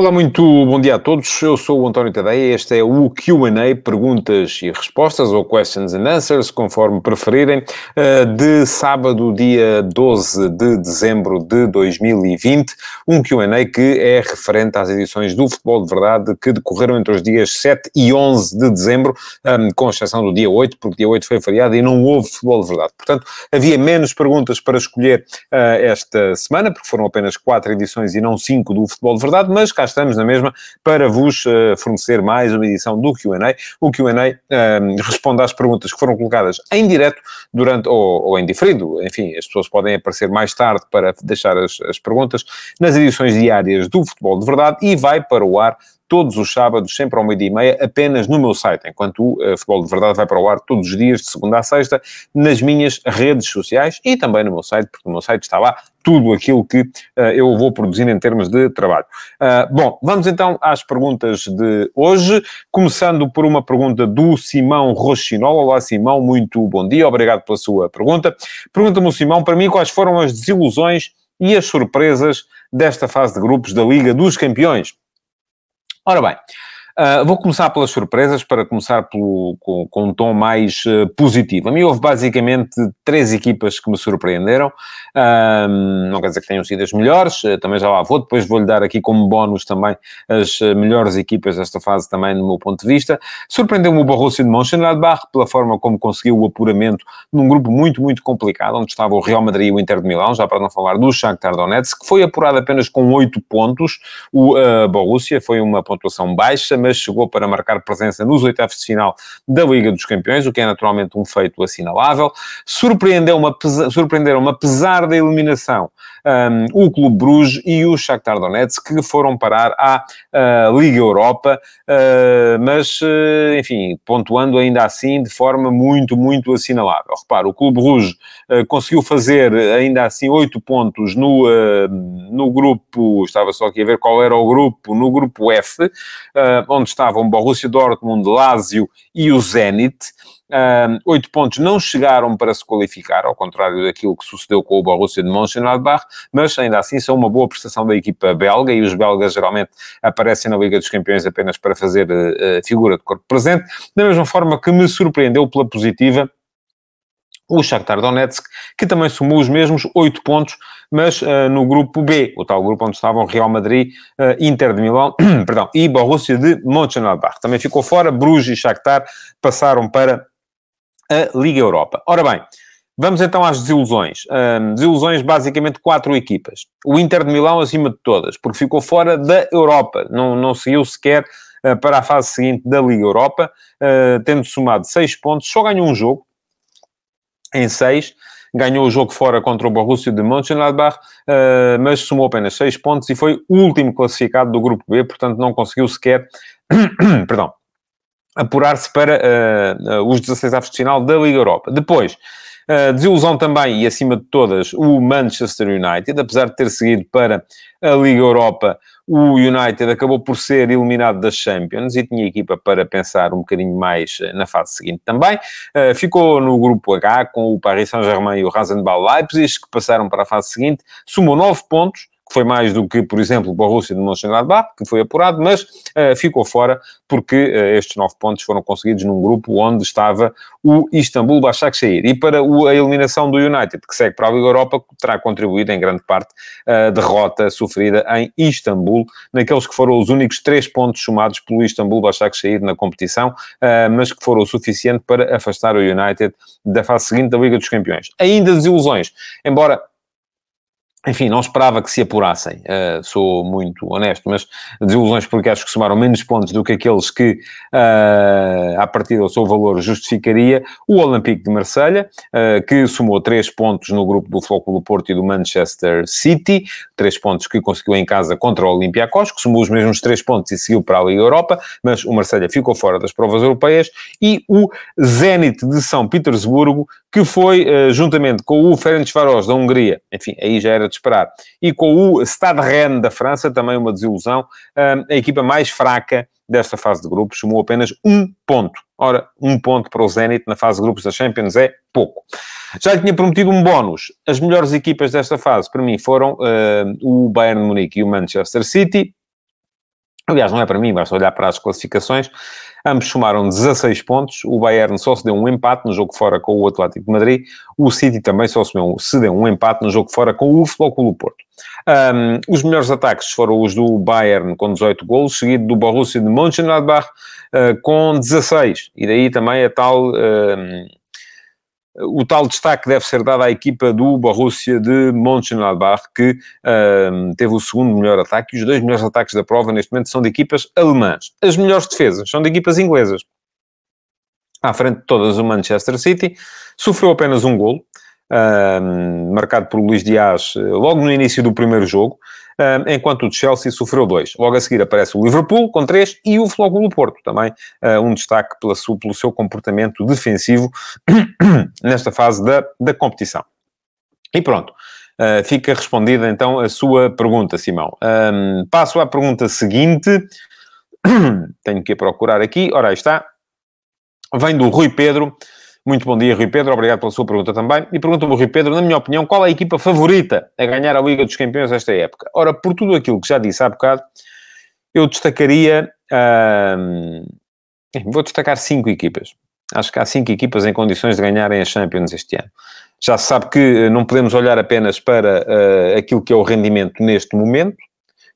Olá, muito bom dia a todos. Eu sou o António Tadeia. Este é o QA, perguntas e respostas, ou questions and answers, conforme preferirem, eh, de sábado, dia 12 de dezembro de 2020. Um QA que é referente às edições do Futebol de Verdade que decorreram entre os dias 7 e 11 de dezembro, ehm, com exceção do dia 8, porque dia 8 foi feriado e não houve Futebol de Verdade. Portanto, havia menos perguntas para escolher eh, esta semana, porque foram apenas 4 edições e não 5 do Futebol de Verdade, mas cá estamos na mesma para vos uh, fornecer mais uma edição do Q&A. O Q&A uh, responde às perguntas que foram colocadas em direto durante, ou, ou, em diferido, enfim, as pessoas podem aparecer mais tarde para deixar as, as perguntas nas edições diárias do Futebol de Verdade e vai para o ar todos os sábados, sempre ao meio-dia e meia, apenas no meu site, enquanto o uh, Futebol de Verdade vai para o ar todos os dias, de segunda a sexta, nas minhas redes sociais e também no meu site, porque no meu site está lá tudo aquilo que uh, eu vou produzir em termos de trabalho. Uh, bom, vamos então às perguntas de hoje, começando por uma pergunta do Simão Rochinol. Olá, Simão, muito bom dia, obrigado pela sua pergunta. Pergunta-me o Simão, para mim, quais foram as desilusões e as surpresas desta fase de grupos da Liga dos Campeões? Ora bem, Uh, vou começar pelas surpresas, para começar pelo, com, com um tom mais uh, positivo. A mim houve basicamente três equipas que me surpreenderam. Uh, não quer dizer que tenham sido as melhores, eh, também já lá vou. Depois vou-lhe dar aqui como bónus também as melhores equipas desta fase, também no meu ponto de vista. Surpreendeu-me o Borussia de Mönchengladbach pela forma como conseguiu o apuramento num grupo muito, muito complicado, onde estava o Real Madrid e o Inter de Milão, já para não falar do Shakhtar Donetsk, que foi apurado apenas com oito pontos. O Borussia foi uma pontuação baixa, mas chegou para marcar presença nos oitavos de final da Liga dos Campeões, o que é naturalmente um feito assinalável. Surpreendeu-me, surpreenderam-me, apesar da eliminação, um, o Clube Bruges e o Shakhtar Donetsk, que foram parar à uh, Liga Europa, uh, mas, uh, enfim, pontuando ainda assim de forma muito, muito assinalável. Repara, o Clube Bruges conseguiu fazer ainda assim oito pontos no, no grupo, estava só aqui a ver qual era o grupo, no grupo F, onde estavam Borussia Dortmund, Lazio e o Zenit. Oito pontos não chegaram para se qualificar, ao contrário daquilo que sucedeu com o Borussia de Mönchengladbach, mas ainda assim são uma boa prestação da equipa belga, e os belgas geralmente aparecem na Liga dos Campeões apenas para fazer uh, figura de corpo presente, da mesma forma que me surpreendeu pela positiva o Shakhtar Donetsk, que também somou os mesmos oito pontos, mas uh, no grupo B, o tal grupo onde estavam Real Madrid, uh, Inter de Milão, perdão, e Borussia de Mönchengladbach. Também ficou fora, Bruges e Shakhtar passaram para a Liga Europa. Ora bem, vamos então às desilusões. Desilusões, basicamente, quatro equipas. O Inter de Milão acima de todas, porque ficou fora da Europa, não, não seguiu sequer uh, para a fase seguinte da Liga Europa, uh, tendo somado seis pontos, só ganhou um jogo, em seis, ganhou o jogo fora contra o Borussia de Mönchengladbach, uh, mas somou apenas seis pontos e foi o último classificado do grupo B, portanto não conseguiu sequer, perdão, apurar-se para uh, os 16 avos de final da Liga Europa. Depois, uh, desilusão também, e acima de todas, o Manchester United, apesar de ter seguido para a Liga Europa, o United acabou por ser eliminado das Champions e tinha equipa para pensar um bocadinho mais eh, na fase seguinte também. Uh, ficou no grupo H com o Paris Saint-Germain e o Rasenball Leipzig, que passaram para a fase seguinte, somou 9 pontos, foi mais do que, por exemplo, o Borussia de Mönchengladbach, que foi apurado, mas uh, ficou fora porque uh, estes nove pontos foram conseguidos num grupo onde estava o Istanbul Başakşehir. E para o, a eliminação do United, que segue para a Liga Europa, terá contribuído em grande parte a derrota sofrida em Istambul, naqueles que foram os únicos três pontos somados pelo Istanbul Başakşehir na competição, uh, mas que foram o suficiente para afastar o United da fase seguinte da Liga dos Campeões. Ainda desilusões, embora enfim, não esperava que se apurassem, uh, sou muito honesto, mas desilusões porque acho que somaram menos pontos do que aqueles que, uh, à partida, o seu valor justificaria. O Olympique de Marselha, uh, que somou 3 pontos no grupo do Flóculo do Porto e do Manchester City, 3 pontos que conseguiu em casa contra o Olympiacos, que somou os mesmos 3 pontos e seguiu para a Liga Europa, mas o Marselha ficou fora das provas europeias, e o Zenit de São Petersburgo, que foi, juntamente com o Ferencváros da Hungria, enfim, aí já era de esperar. E com o Stade Rennes da França, também uma desilusão, a equipa mais fraca desta fase de grupos, somou apenas um ponto. Ora, um ponto para o Zenit na fase de grupos da Champions é pouco. Já lhe tinha prometido um bónus. As melhores equipas desta fase, para mim, foram uh, o Bayern Munique e o Manchester City. Aliás, não é para mim, basta olhar para as classificações. Ambos somaram 16 pontos. O Bayern só se deu um empate no jogo fora com o Atlético de Madrid. O City também só se deu, se deu um empate no jogo fora com o Flóculo Porto. Um, os melhores ataques foram os do Bayern com 18 golos, seguido do Borussia de Mönchengladbach uh, com 16. E daí também a tal... Uh, o tal destaque deve ser dado à equipa do Borussia de Mönchengladbach, que teve o segundo melhor ataque, e os dois melhores ataques da prova neste momento são de equipas alemãs. As melhores defesas são de equipas inglesas. À frente de todas o Manchester City, sofreu apenas um golo, marcado por Luís Dias eh, logo no início do primeiro jogo, enquanto o Chelsea sofreu dois. Logo a seguir aparece o Liverpool com três e o Flóculo Porto, também uh, um destaque pela sua, pelo seu comportamento defensivo nesta fase da, da competição. E pronto. Uh, fica respondida então a sua pergunta, Simão. Um, passo à pergunta seguinte. Tenho que procurar aqui. Ora, aí está. Vem do Rui Pedro. Muito bom dia, Rui Pedro. Obrigado pela sua pergunta também. E pergunta-me, Rui Pedro, na minha opinião, qual é a equipa favorita a ganhar a Liga dos Campeões esta época? Ora, por tudo aquilo que já disse há bocado, eu destacaria. Hum, vou destacar cinco equipas. Acho que há cinco equipas em condições de ganharem a Champions este ano. Já se sabe que eh, não podemos olhar apenas para uh, aquilo que é o rendimento neste momento,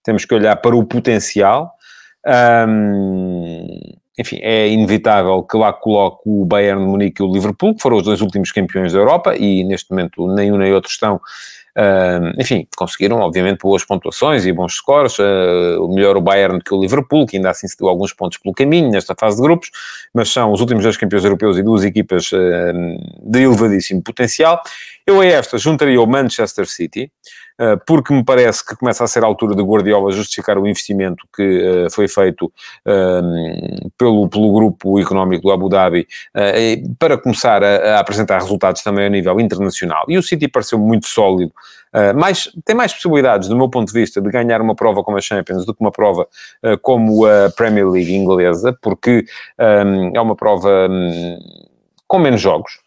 temos que olhar para o potencial. Um, enfim, é inevitável que lá coloque o Bayern de Munique e o Liverpool, que foram os dois últimos campeões da Europa, e neste momento nem um nem outro estão, uh, enfim, conseguiram, obviamente, boas pontuações e bons scores, uh, melhor o Bayern que o Liverpool, que ainda assim se deu alguns pontos pelo caminho nesta fase de grupos, mas são os últimos dois campeões europeus e duas equipas uh, de elevadíssimo potencial. Eu a esta juntaria o Manchester City, eh, porque me parece que começa a ser a altura de Guardiola justificar o investimento que eh, foi feito ehm, pelo, pelo grupo económico do Abu Dhabi eh, para começar a, a apresentar resultados também a nível internacional. E o City pareceu muito sólido Uh, mais, tem mais possibilidades, do meu ponto de vista, de ganhar uma prova como a Champions do que uma prova uh, como a Premier League inglesa, porque um, é uma prova um, com menos jogos.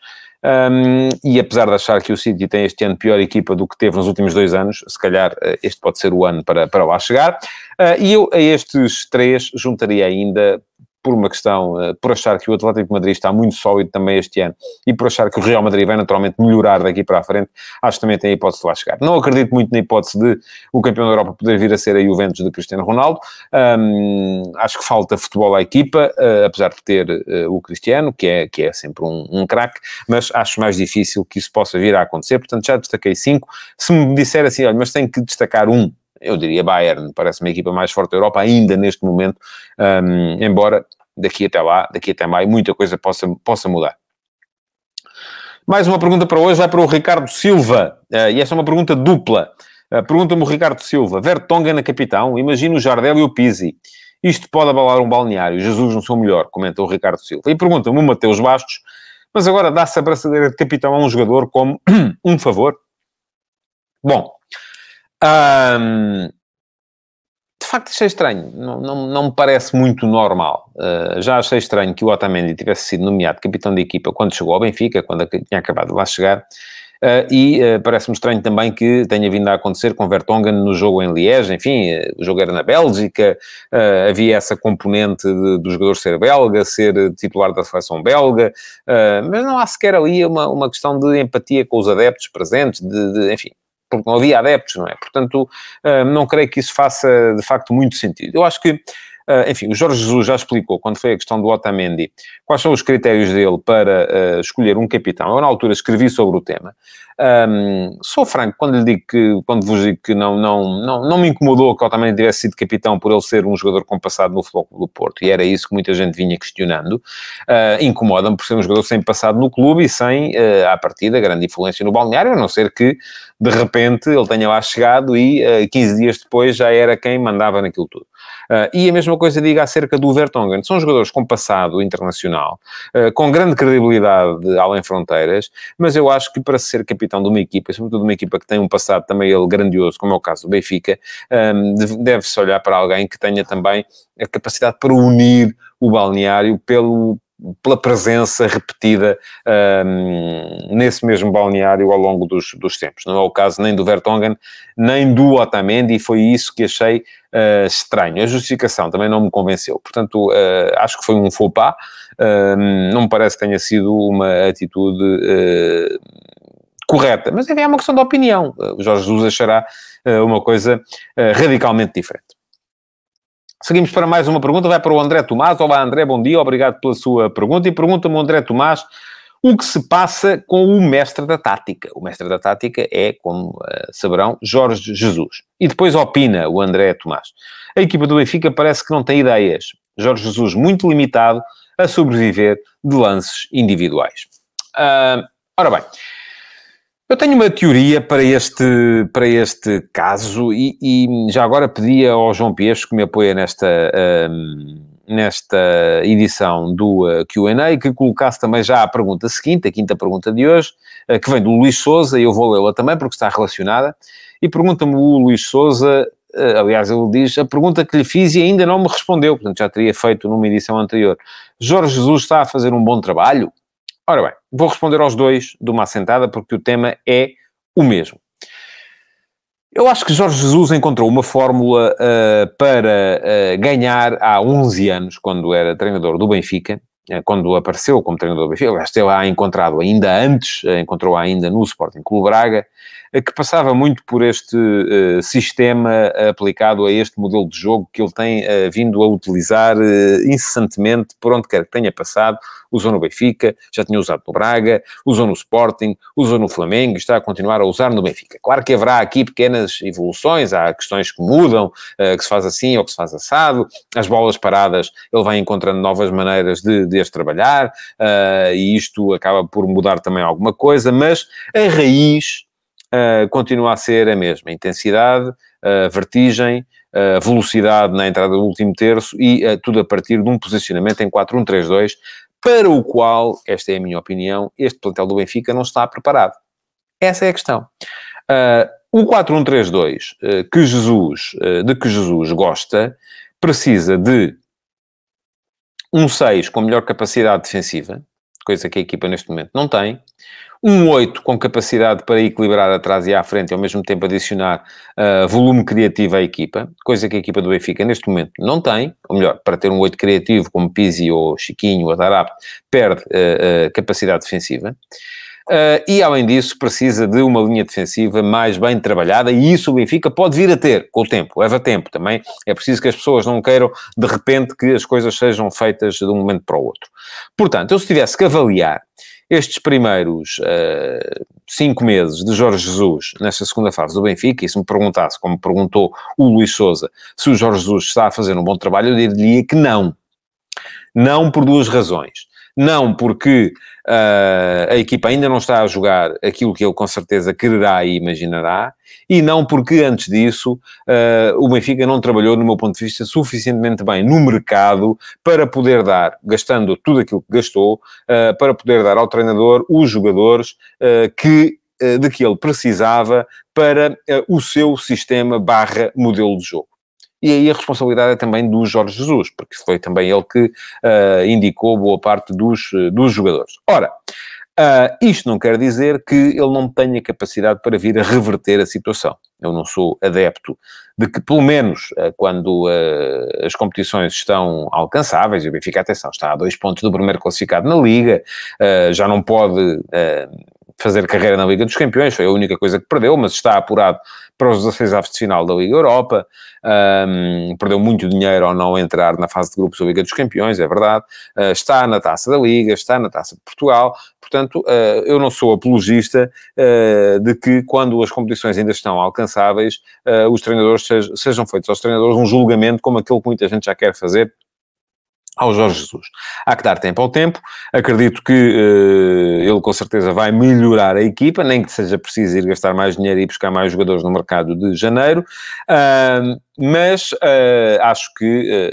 Um, e apesar de achar que o City tem este ano pior equipa do que teve nos últimos dois anos, se calhar uh, este pode ser o ano para, para lá chegar. Uh, e eu a estes três juntaria ainda por uma questão, uh, por achar que o Atlético de Madrid está muito sólido também este ano e por achar que o Real Madrid vai naturalmente melhorar daqui para a frente, acho que também tem a hipótese de lá chegar. Não acredito muito na hipótese de o campeão da Europa poder vir a ser a Juventus de Cristiano Ronaldo. Um, acho que falta futebol à equipa, uh, apesar de ter uh, o Cristiano, que é, que é sempre um, um craque, mas acho mais difícil que isso possa vir a acontecer. Portanto, já destaquei cinco. Se me disser assim, olha, mas tenho que destacar um, eu diria Bayern, parece uma equipa mais forte da Europa ainda neste momento, um, embora daqui até lá, daqui até maio, muita coisa possa, possa mudar. Mais uma pergunta para hoje vai para o Ricardo Silva, uh, e esta é uma pergunta dupla. Uh, Pergunta-me o Ricardo Silva, Vertonga na capitão, imagina o Jardel e o Pizzi. Isto pode abalar um balneário, Jesus não sou melhor, comenta o Ricardo Silva. E pergunta-me o Mateus Bastos, mas agora dá-se a braçadeira de capitão a um jogador como um favor? Bom, um, de facto achei estranho, não, não, não me parece muito normal. Uh, já achei estranho que o Otamendi tivesse sido nomeado capitão de equipa quando chegou ao Benfica, quando tinha acabado de lá chegar, uh, e uh, parece-me estranho também que tenha vindo a acontecer com Vertonghen no jogo em Liège, enfim, o jogo era na Bélgica, havia essa componente do jogador ser belga, ser titular da seleção belga, mas não há sequer ali uma, uma questão de empatia com os adeptos presentes, de, de enfim, porque não havia adeptos, não é? Portanto, ah, não creio que isso faça, de facto, muito sentido. Eu acho que enfim, o Jorge Jesus já explicou, quando foi a questão do Otamendi, quais são os critérios dele para uh, escolher um capitão. Eu, na altura, escrevi sobre o tema. Um, sou franco quando lhe digo que, quando vos digo que não, não, não, não me incomodou que Otamendi tivesse sido capitão por ele ser um jogador com passado no Futebol do Porto, e era isso que muita gente vinha questionando. Uh, Incomoda-me por ser um jogador sem passado no clube e sem, uh, à partida, grande influência no balneário, a não ser que, de repente, ele tenha lá chegado e uh, 15 dias depois já era quem mandava naquilo tudo. Uh, e a mesma coisa diga acerca do Vertonghen. São jogadores com passado internacional, uh, com grande credibilidade além fronteiras, mas eu acho que para ser capitão de uma equipa, sobretudo de uma equipa que tem um passado também ele grandioso, como é o caso do Benfica, um, deve-se olhar para alguém que tenha também a capacidade para unir o balneário pelo, pela presença repetida um, nesse mesmo balneário ao longo dos, dos tempos. Não é o caso nem do Vertonghen, nem do Otamendi, e foi isso que achei uh, estranho. A justificação também não me convenceu. Portanto, uh, acho que foi um faux pas. Uh, não me parece que tenha sido uma atitude uh, correta. Mas, enfim, é uma questão de opinião. O Jorge Jesus achará uma coisa radicalmente diferente. Seguimos para mais uma pergunta, vai para o André Tomás. Olá, André, bom dia, obrigado pela sua pergunta. E pergunta-me André Tomás o que se passa com o mestre da tática. O mestre da tática é, como uh, saberão, Jorge Jesus. E depois opina o André Tomás. A equipa do Benfica parece que não tem ideias. Jorge Jesus muito limitado a sobreviver de lances individuais. Uh, ora bem, eu tenho uma teoria para este, para este caso e, e já agora pedia ao João Piesco que me apoia nesta, um, nesta edição do uh, Q&A que colocasse também já a pergunta seguinte, a quinta pergunta de hoje, uh, que vem do Luís Souza, e eu vou lê-la também porque está relacionada, e pergunta-me o Luís Souza, uh, aliás ele diz, a pergunta que lhe fiz e ainda não me respondeu, portanto já teria feito numa edição anterior. Jorge Jesus está a fazer um bom trabalho? Ora bem, vou responder aos dois de uma assentada, porque o tema é o mesmo. Eu acho que Jorge Jesus encontrou uma fórmula uh, para uh, ganhar há 11 anos, quando era treinador do Benfica, uh, quando apareceu como treinador do Benfica, aliás, teve-a encontrado ainda antes, encontrou-a ainda no Sporting Clube Braga, que passava muito por este uh, sistema aplicado a este modelo de jogo que ele tem uh, vindo a utilizar uh, incessantemente por onde quer que tenha passado. Usou no Benfica, já tinha usado no Braga, usou no Sporting, usou no Flamengo e está a continuar a usar no Benfica. Claro que haverá aqui pequenas evoluções, há questões que mudam, que se faz assim ou que se faz assado. As bolas paradas, ele vai encontrando novas maneiras de, de as trabalhar e isto acaba por mudar também alguma coisa, mas a raiz uh, continua a ser a mesma. Intensidade, uh, vertigem, uh, velocidade na entrada do último terço e tudo a partir de um posicionamento em 4-1-3-2, para o qual, esta é a minha opinião, este plantel do Benfica não está preparado. Essa é a questão. o 4-1-3-2 que Jesus, de que Jesus gosta precisa de um 6 com melhor capacidade defensiva, coisa que a equipa neste momento não tem, um 8 com capacidade para equilibrar atrás e à frente e ao mesmo tempo adicionar uh, volume criativo à equipa, coisa que a equipa do Benfica neste momento não tem, ou melhor, para ter um 8 criativo como Pizzi ou Chiquinho ou Darap, perde uh, uh, capacidade defensiva. Uh, e, além disso, precisa de uma linha defensiva mais bem trabalhada, e isso o Benfica pode vir a ter com o tempo, leva tempo também. É preciso que as pessoas não queiram, de repente, que as coisas sejam feitas de um momento para o outro. Portanto, eu se tivesse que avaliar estes primeiros uh, cinco meses de Jorge Jesus nesta segunda fase do Benfica, e se me perguntasse, como perguntou o Luís Souza, se o Jorge Jesus está a fazer um bom trabalho, eu diria que não. Não por duas razões. Não porque uh, a equipa ainda não está a jogar aquilo que ele com certeza quererá e imaginará, e não porque antes disso uh, o Benfica não trabalhou, no meu ponto de vista, suficientemente bem no mercado para poder dar, gastando tudo aquilo que gastou, uh, para poder dar ao treinador os jogadores que de que ele precisava para o seu sistema barra modelo de jogo. E aí a responsabilidade é também do Jorge Jesus, porque foi também ele que uh, indicou boa parte dos, uh, dos jogadores. Ora, uh, isto não quer dizer que ele não tenha capacidade para vir a reverter a situação. Eu não sou adepto de que, pelo menos, quando as competições estão alcançáveis, e o Benfica, atenção, está a dois pontos do primeiro classificado na Liga, já não pode fazer carreira na Liga dos Campeões, foi a única coisa que perdeu, mas está apurado para os 16 aves de final da Liga Europa, um, perdeu muito dinheiro ao não entrar na fase de grupos da Liga dos Campeões, é verdade, uh, está na Taça da Liga, está na Taça de Portugal, portanto, uh, eu não sou apologista uh, de que quando as competições ainda estão alcançáveis, os treinadores sejam, sejam feitos aos treinadores um julgamento como aquele que muita gente já quer fazer ao Jorge Jesus. Há que dar tempo ao tempo. Acredito que uh, ele com certeza vai melhorar a equipa, nem que seja preciso ir gastar mais dinheiro e buscar mais jogadores no mercado de janeiro. Uh, mas uh, acho que,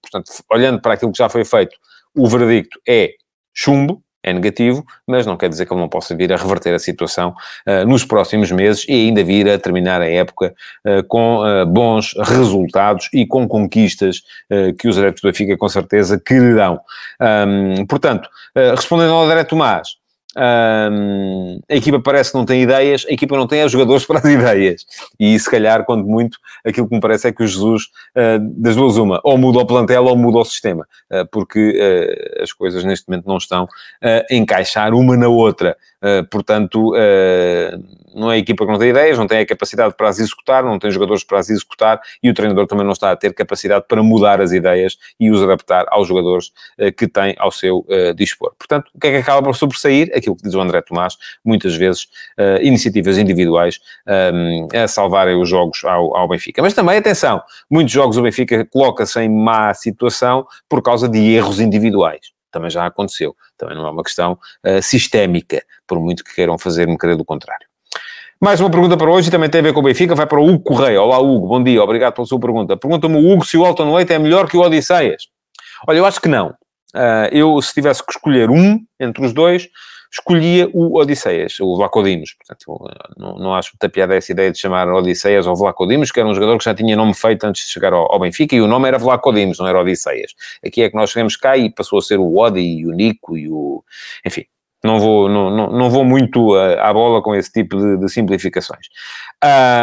portanto, olhando para aquilo que já foi feito, o veredicto é chumbo, é negativo, mas não quer dizer que ele não possa vir a reverter a situação uh, nos próximos meses e ainda vir a terminar a época uh, com uh, bons resultados e com conquistas que os adeptos do Benfica com certeza quererão. Um, portanto, respondendo ao André Tomás, um, a equipa parece que não tem ideias, a equipa não tem os jogadores para as ideias. E se calhar, quando muito, aquilo que me parece é que o Jesus, uh, das duas uma, ou muda o plantel ou muda o sistema, uh, porque uh, as coisas neste momento não estão a encaixar uma na outra. Portanto, não é equipa que não tem ideias, não tem a capacidade para as executar, não tem jogadores para as executar e o treinador também não está a ter capacidade para mudar as ideias e os adaptar aos jogadores que tem ao seu dispor. Portanto, o que é que acaba por sobressair? Aquilo que diz o André Tomás, muitas vezes uh, iniciativas individuais um, a salvarem os jogos ao, ao, Benfica. Mas também, atenção, muitos jogos o Benfica coloca-se em má situação por causa de erros individuais. Também já aconteceu. Também não é uma questão uh, sistémica, por muito que queiram fazer-me crer do contrário. Mais uma pergunta para hoje também tem a ver com o Benfica. Vai para o Hugo Correia. Olá, Hugo. Bom dia. Obrigado pela sua pergunta. Pergunta-me o Hugo se o Alton Leite é melhor que o Odisseias. Olha, eu acho que não. Uh, eu, se tivesse que escolher um entre os dois, escolhia o Odisseias, o Vlacodimos. Portanto, não, não acho muita piada essa ideia de chamar Odisseias ou Vlacodimos, que era um jogador que já tinha nome feito antes de chegar ao, ao Benfica, e o nome era Vlacodimos, não era Odisseias. Aqui é que nós chegamos cá e passou a ser o Odi e o Nico e o... Enfim, não vou, não, não, não vou muito à, à bola com esse tipo de, de simplificações.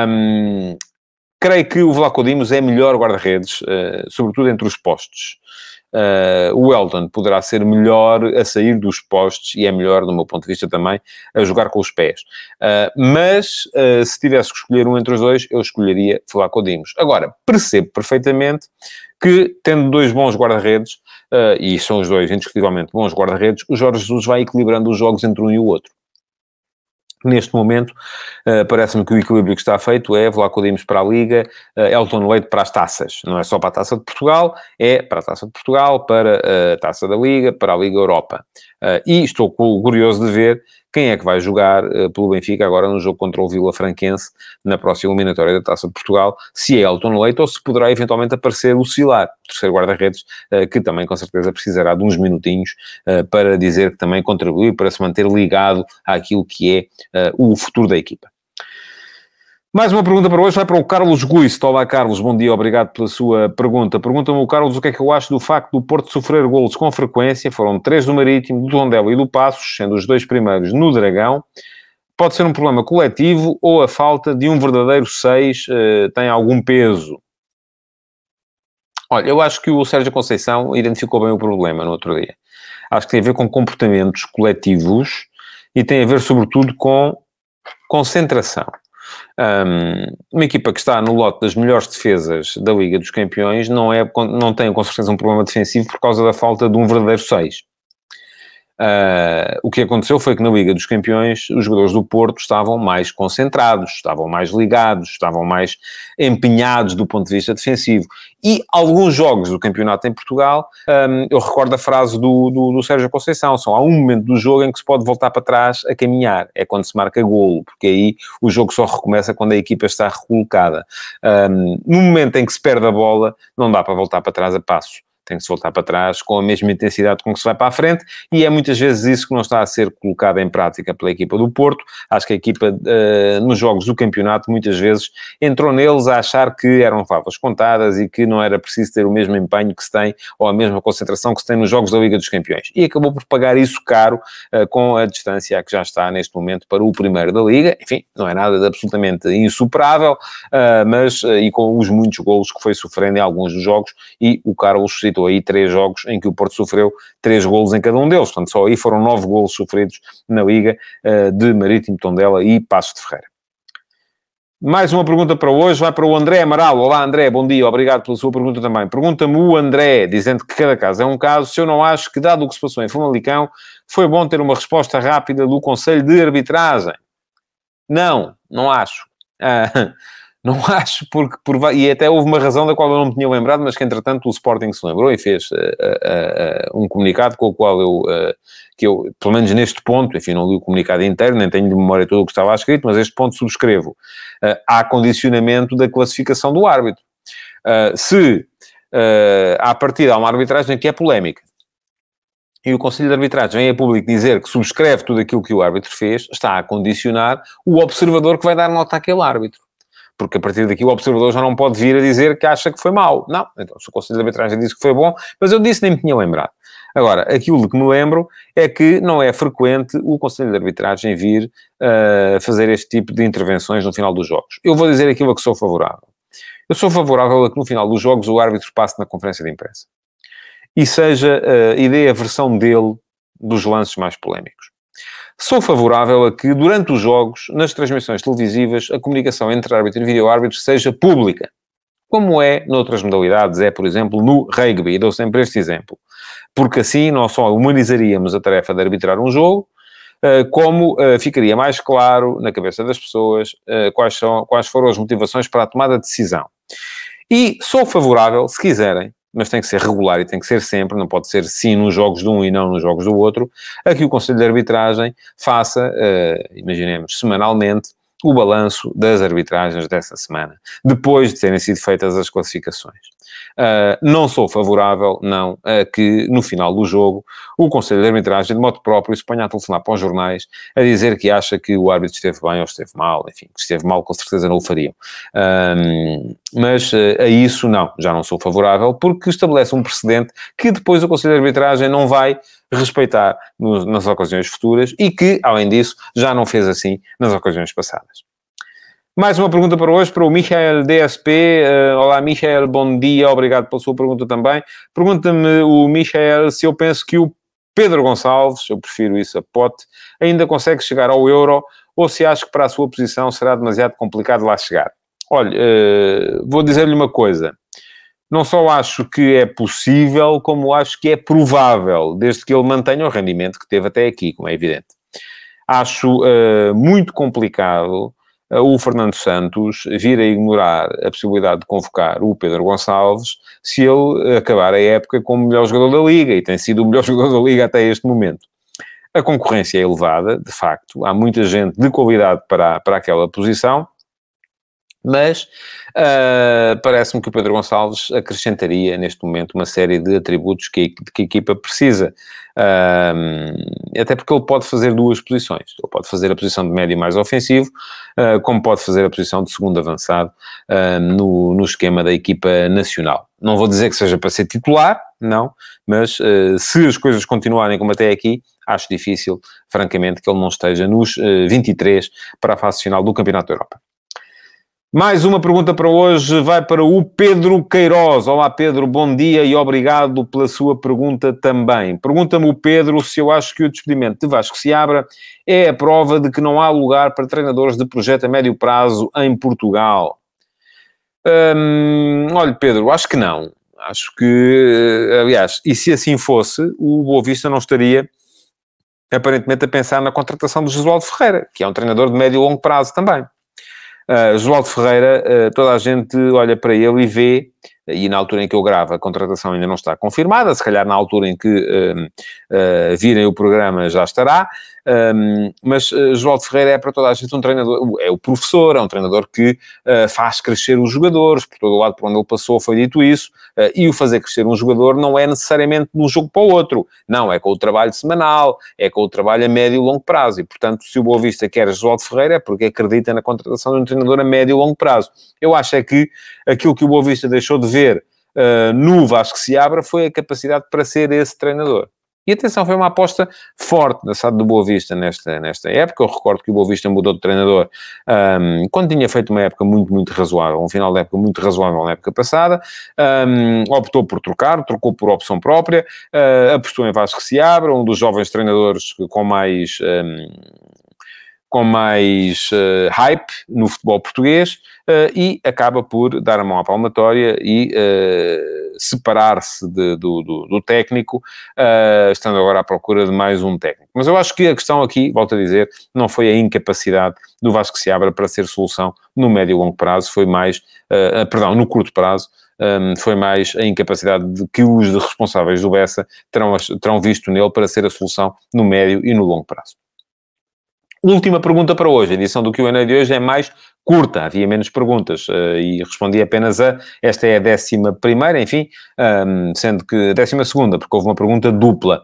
Um, creio que o Vlacodimos é melhor guarda-redes, uh, sobretudo entre os postos. Uh, o Eldon poderá ser melhor a sair dos postes e é melhor, do meu ponto de vista também, a jogar com os pés. Uh, mas, uh, se tivesse que escolher um entre os dois, eu escolheria Flaco Dimos. Agora, percebo perfeitamente que, tendo dois bons guarda-redes, e são os dois indiscutivelmente bons guarda-redes, o Jorge Jesus vai equilibrando os jogos entre um e o outro. Neste momento, uh, parece-me que o equilíbrio que está feito é Vlaco Dimos para a Liga, uh, Elton Leite para as taças. Não é só para a Taça de Portugal, é para a Taça de Portugal, para eh, a Taça da Liga, para a Liga Europa. Uh, e estou curioso de ver quem é que vai jogar uh, pelo Benfica agora no jogo contra o Vila Franquense na próxima eliminatória da Taça de Portugal, se é Elton Leite ou se poderá eventualmente aparecer o Silar, terceiro guarda-redes, uh, que também com certeza precisará de uns minutinhos para dizer que também contribuiu para se manter ligado àquilo que é o futuro da equipa. Mais uma pergunta para hoje vai para o Carlos Guiz. Olá, Carlos, bom dia, obrigado pela sua pergunta. Pergunta-me o Carlos o que é que eu acho do facto do Porto sofrer golos com frequência. Foram três do Marítimo, do Tondela e do Passos, sendo os dois primeiros no Dragão. Pode ser um problema coletivo ou a falta de um verdadeiro seis uh, tem algum peso? Olha, eu acho que o Sérgio Conceição identificou bem o problema no outro dia. Acho que tem a ver com comportamentos coletivos e tem a ver, sobretudo, com concentração. Um, uma equipa que está no lote das melhores defesas da Liga dos Campeões não, é, não tem com certeza um problema defensivo por causa da falta de um verdadeiro 6. Uh, o que aconteceu foi que na Liga dos Campeões os jogadores do Porto estavam mais concentrados, estavam mais ligados, estavam mais empenhados do ponto de vista defensivo. E alguns jogos do campeonato em Portugal, um, eu recordo a frase do, do, do, Sérgio Conceição: são há um momento do jogo em que se pode voltar para trás a caminhar, é quando se marca golo, porque aí o jogo só recomeça quando a equipa está recolocada. Um, no momento em que se perde a bola, não dá para voltar para trás a passos tem que se voltar para trás com a mesma intensidade com que se vai para a frente, e é muitas vezes isso que não está a ser colocado em prática pela equipa do Porto. Acho que a equipa, uh, nos jogos do campeonato, muitas vezes entrou neles a achar que eram favas contadas e que não era preciso ter o mesmo empenho que se tem, ou a mesma concentração que se tem nos jogos da Liga dos Campeões. E acabou por pagar isso caro uh, com a distância que já está neste momento para o primeiro da Liga. Enfim, não é nada de absolutamente insuperável, uh, mas e com os muitos golos que foi sofrendo em alguns dos jogos, e o Carlos citou aí três jogos em que o Porto sofreu três golos em cada um deles. Portanto, só aí foram nove golos sofridos na Liga uh, de Marítimo, Tondela e Passos de Ferreira. Mais uma pergunta para hoje, vai para o André Amaral. Olá, André, bom dia, obrigado pela sua pergunta também. Pergunta-me o André, dizendo que cada caso é um caso, se eu não acho que, dado o que se passou em Famalicão, foi bom ter uma resposta rápida do Conselho de Arbitragem. Não, não acho. Ah, Não acho, porque por, e até houve uma razão da qual eu não me tinha lembrado, mas que entretanto o Sporting se lembrou e fez uh, uh, uh, um comunicado com o qual eu, que eu, pelo menos neste ponto, enfim, não li o comunicado inteiro, nem tenho de memória tudo o que estava escrito, mas este ponto subscrevo. há condicionamento da classificação do árbitro. se à partida há uma arbitragem que é polémica, e o Conselho de Arbitragem vem a público dizer que subscreve tudo aquilo que o árbitro fez, está a condicionar o observador que vai dar nota àquele árbitro porque a partir daqui o observador já não pode vir a dizer que acha que foi mau. Não, então se o Conselho de Arbitragem disse que foi bom, mas eu disse nem me tinha lembrado. Agora, aquilo de que me lembro é que não é frequente o Conselho de Arbitragem vir uh, fazer este tipo de intervenções no final dos jogos. Eu vou dizer aquilo a que sou favorável. Eu sou favorável a que no final dos jogos o árbitro passe na conferência de imprensa. E seja uh, e dê a versão dele dos lances mais polémicos. Sou favorável a que, durante os jogos, nas transmissões televisivas, a comunicação entre árbitro e vídeo-árbitro seja pública. Como é noutras modalidades, é, por exemplo, no rugby. Dou sempre este exemplo. Porque assim não só humanizaríamos a tarefa de arbitrar um jogo, eh, como eh, ficaria mais claro na cabeça das pessoas eh, quais, são, quais foram as motivações para a tomada de decisão. E sou favorável, se quiserem, mas tem que ser regular e tem que ser sempre, não pode ser sim nos jogos de um e não nos jogos do outro, a que o Conselho de Arbitragem faça, uh, imaginemos, semanalmente, o balanço das arbitragens dessa semana, depois de terem sido feitas as classificações. Uh, não sou favorável, não, a que no final do jogo o Conselho de Arbitragem, de modo próprio, se ponha a telefonar para os jornais a dizer que acha que o árbitro esteve bem ou esteve mal, enfim, que esteve mal com certeza não o fariam. Uh, mas uh, a isso não, já não sou favorável, porque estabelece um precedente que depois o Conselho de Arbitragem não vai respeitar no, nas ocasiões futuras e que, além disso, já não fez assim nas ocasiões passadas. Mais uma pergunta para hoje, para o Michael DSP. Uh, eh, olá, Michael, bom dia, obrigado pela sua pergunta também. Pergunta-me o Michael se eu penso que o Pedro Gonçalves, eu prefiro isso a pote, ainda consegue chegar ao Euro ou se acha que para a sua posição será demasiado complicado lá chegar. Olha, uh, vou dizer-lhe uma coisa. Não só acho que é possível, como acho que é provável, desde que ele mantenha o rendimento que teve até aqui, como é evidente. Acho uh, muito complicado o Fernando Santos vir a ignorar a possibilidade de convocar o Pedro Gonçalves se ele acabar a época como o melhor jogador da Liga, e tem sido o melhor jogador da Liga até este momento. A concorrência é elevada, de facto, há muita gente de qualidade para, para aquela posição, mas uh, parece-me que o Pedro Gonçalves acrescentaria neste momento uma série de atributos que, que a equipa precisa. Uh, até porque ele pode fazer duas posições. Ele pode fazer a posição de médio mais ofensivo, uh, como pode fazer a posição de segundo avançado no, no esquema da equipa nacional. Não vou dizer que seja para ser titular, não, mas se as coisas continuarem como até aqui, acho difícil, francamente, que ele não esteja nos 23 para a fase final do Campeonato da Europa. Mais uma pergunta para hoje vai para o Pedro Queiroz. Olá, Pedro, bom dia e obrigado pela sua pergunta também. Pergunta-me o Pedro se eu acho que o despedimento de Vasco Seabra é a prova de que não há lugar para treinadores de projeto a médio prazo em Portugal. Hum, olha, Pedro, acho que não. Acho que, aliás, e se assim fosse, o Boa Vista não estaria aparentemente a pensar na contratação do Josualdo Ferreira, que é um treinador de médio e longo prazo também. Uh, Josualdo Ferreira, uh, toda a gente olha para ele e vê e na altura em que eu gravo a contratação ainda não está confirmada, se calhar na altura em que uh, virem o programa já estará, um, mas uh, João Ferreira é para toda a gente um treinador, é o professor, é um treinador que uh, faz crescer os jogadores, por todo o lado por onde ele passou foi dito isso, uh, e o fazer crescer um jogador não é necessariamente de um jogo para o outro, não, é com o trabalho semanal, é com o trabalho a médio e longo prazo, e portanto se o Boa Vista quer João Ferreira é porque acredita na contratação de um treinador a médio e longo prazo. Eu acho é que aquilo que o Boa Vista deixou de ver uh, no Vasco se abra foi a capacidade para ser esse treinador. E atenção, foi uma aposta forte da SAD do Boa Vista nesta, nesta época. Eu recordo que o Boa Vista mudou de treinador um, quando tinha feito uma época muito, muito razoável, um final de época muito razoável na época passada. Um, optou por trocar, trocou por opção própria, uh, apostou em Vasco se abra, um dos jovens treinadores com mais. Um, com mais uh, hype no futebol português uh, e acaba por dar a mão à palmatória e uh, separar-se do, do, do, técnico, estando agora à procura de mais um técnico. Mas eu acho que a questão aqui, volto a dizer, não foi a incapacidade do Vasco Seabra para ser solução no médio e longo prazo, foi mais, perdão, no curto prazo, um, foi mais a incapacidade de que os responsáveis do Bessa terão, terão visto nele para ser a solução no médio e no longo prazo. Última pergunta para hoje. A edição do Q&A de hoje é mais curta, havia menos perguntas uh, e respondi apenas a. Esta é a décima primeira, enfim, um, sendo que décima segunda, porque houve uma pergunta dupla.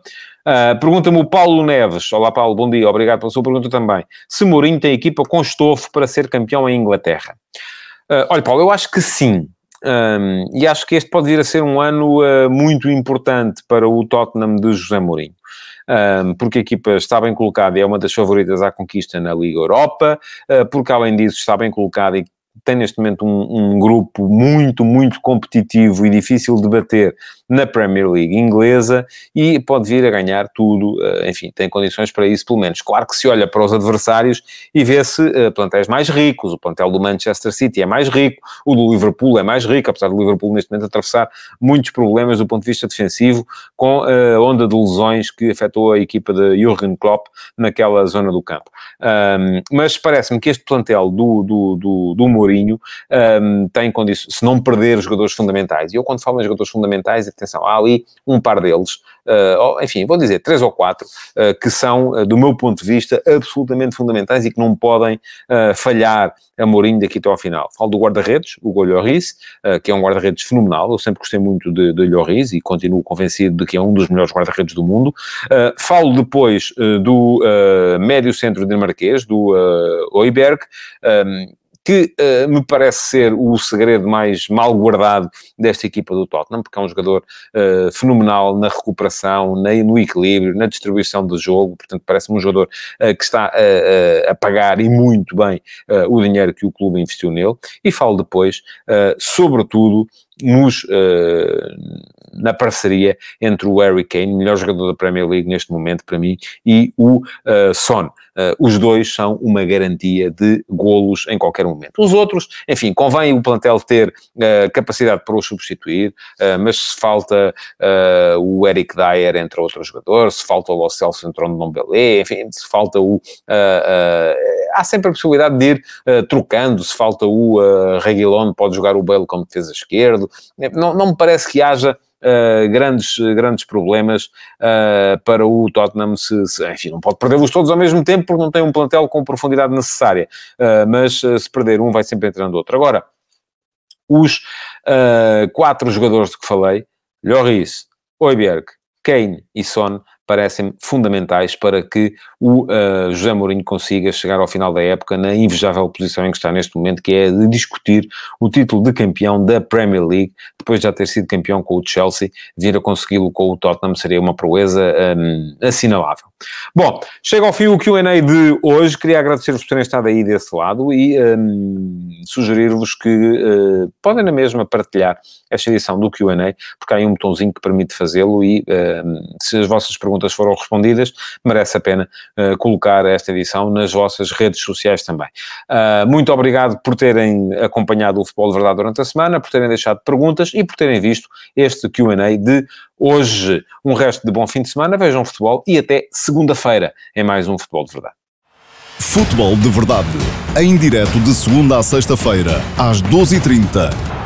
Uh, Pergunta-me o Paulo Neves. Olá, Paulo, bom dia, obrigado pela sua pergunta também. Se Mourinho tem equipa com estofo para ser campeão em Inglaterra? Uh, olha, Paulo, eu acho que sim. Um, e acho que este pode vir a ser um ano uh, muito importante para o Tottenham de José Mourinho porque a equipa está bem colocada e é uma das favoritas à conquista na Liga Europa, uh, porque além disso está bem colocada e tem neste momento um, um, grupo muito, muito competitivo e difícil de bater na Premier League inglesa e pode vir a ganhar tudo, eh, enfim, tem condições para isso pelo menos. Claro que se olha para os adversários e vê-se uh, plantéis mais ricos, o plantel do Manchester City é mais rico, o do Liverpool é mais rico, apesar do Liverpool neste momento atravessar muitos problemas do ponto de vista defensivo, com a uh, onda de lesões que afetou a equipa de Jurgen Klopp naquela zona do campo. Um, mas parece-me que este plantel do, do, do, do Mourinho um, tem condições, se não perder os jogadores fundamentais, e eu quando falo em jogadores fundamentais, atenção, há ali um par deles, uh, enfim, vou dizer três ou quatro, uh, que são, uh, do meu ponto de vista, absolutamente fundamentais e que não podem falhar a Mourinho daqui até ao final. Falo do guarda-redes, o Lloris, que é um guarda-redes fenomenal, eu sempre gostei muito de, de Lloris e continuo convencido de que é um dos melhores guarda-redes do mundo. falo depois do médio centro dinamarquês, do uh, Oiberg, um, que uh, me parece ser o segredo mais mal guardado desta equipa do Tottenham, porque é um jogador uh, fenomenal na recuperação, na, no equilíbrio, na distribuição do jogo, portanto parece-me um jogador uh, que está a pagar e muito bem o dinheiro que o clube investiu nele, e falo depois, sobretudo, nos, na parceria entre o Harry Kane, melhor jogador da Premier League neste momento para mim, e o Son. Uh, os dois são uma garantia de golos em qualquer momento. Os outros, enfim, convém o plantel ter uh, capacidade para os substituir, uh, mas se falta o Eric Dyer, entre outros jogadores, se falta o Lo Celso entre o Ndombele, enfim, se falta o... há sempre a possibilidade de ir trocando, se falta o uh, pode jogar o Bale como defesa esquerdo. Não, não me parece que haja uh, grandes, grandes problemas uh, para o Tottenham, se, se, enfim, não pode perdê-los todos ao mesmo tempo porque não tem um plantel com profundidade necessária, uh, mas se perder um vai sempre entrando outro. Agora, os quatro jogadores de que falei, Lloris, Oiberg, Kane e Son, parecem fundamentais para que o uh, José Mourinho consiga chegar ao final da época na invejável posição em que está neste momento, que é de discutir o título de campeão da Premier League, depois de já ter sido campeão com o Chelsea, vir a consegui-lo com o Tottenham seria uma proeza um, assinalável. Bom, chega ao fim o Q&A de hoje, queria agradecer-vos por terem estado aí desse lado e um, sugerir-vos que uh, podem na mesma partilhar esta edição do Q&A, porque há aí um botãozinho que permite fazê-lo e uh, se as vossas perguntas perguntas foram respondidas, merece a pena uh, colocar esta edição nas vossas redes sociais também. Uh, muito obrigado por terem acompanhado o Futebol de Verdade durante a semana, por terem deixado e por terem visto este Q&A de hoje. Um resto de bom fim de semana, vejam futebol e até segunda-feira em mais um Futebol de Verdade. Futebol de Verdade, em direto de segunda a sexta-feira, às 12h30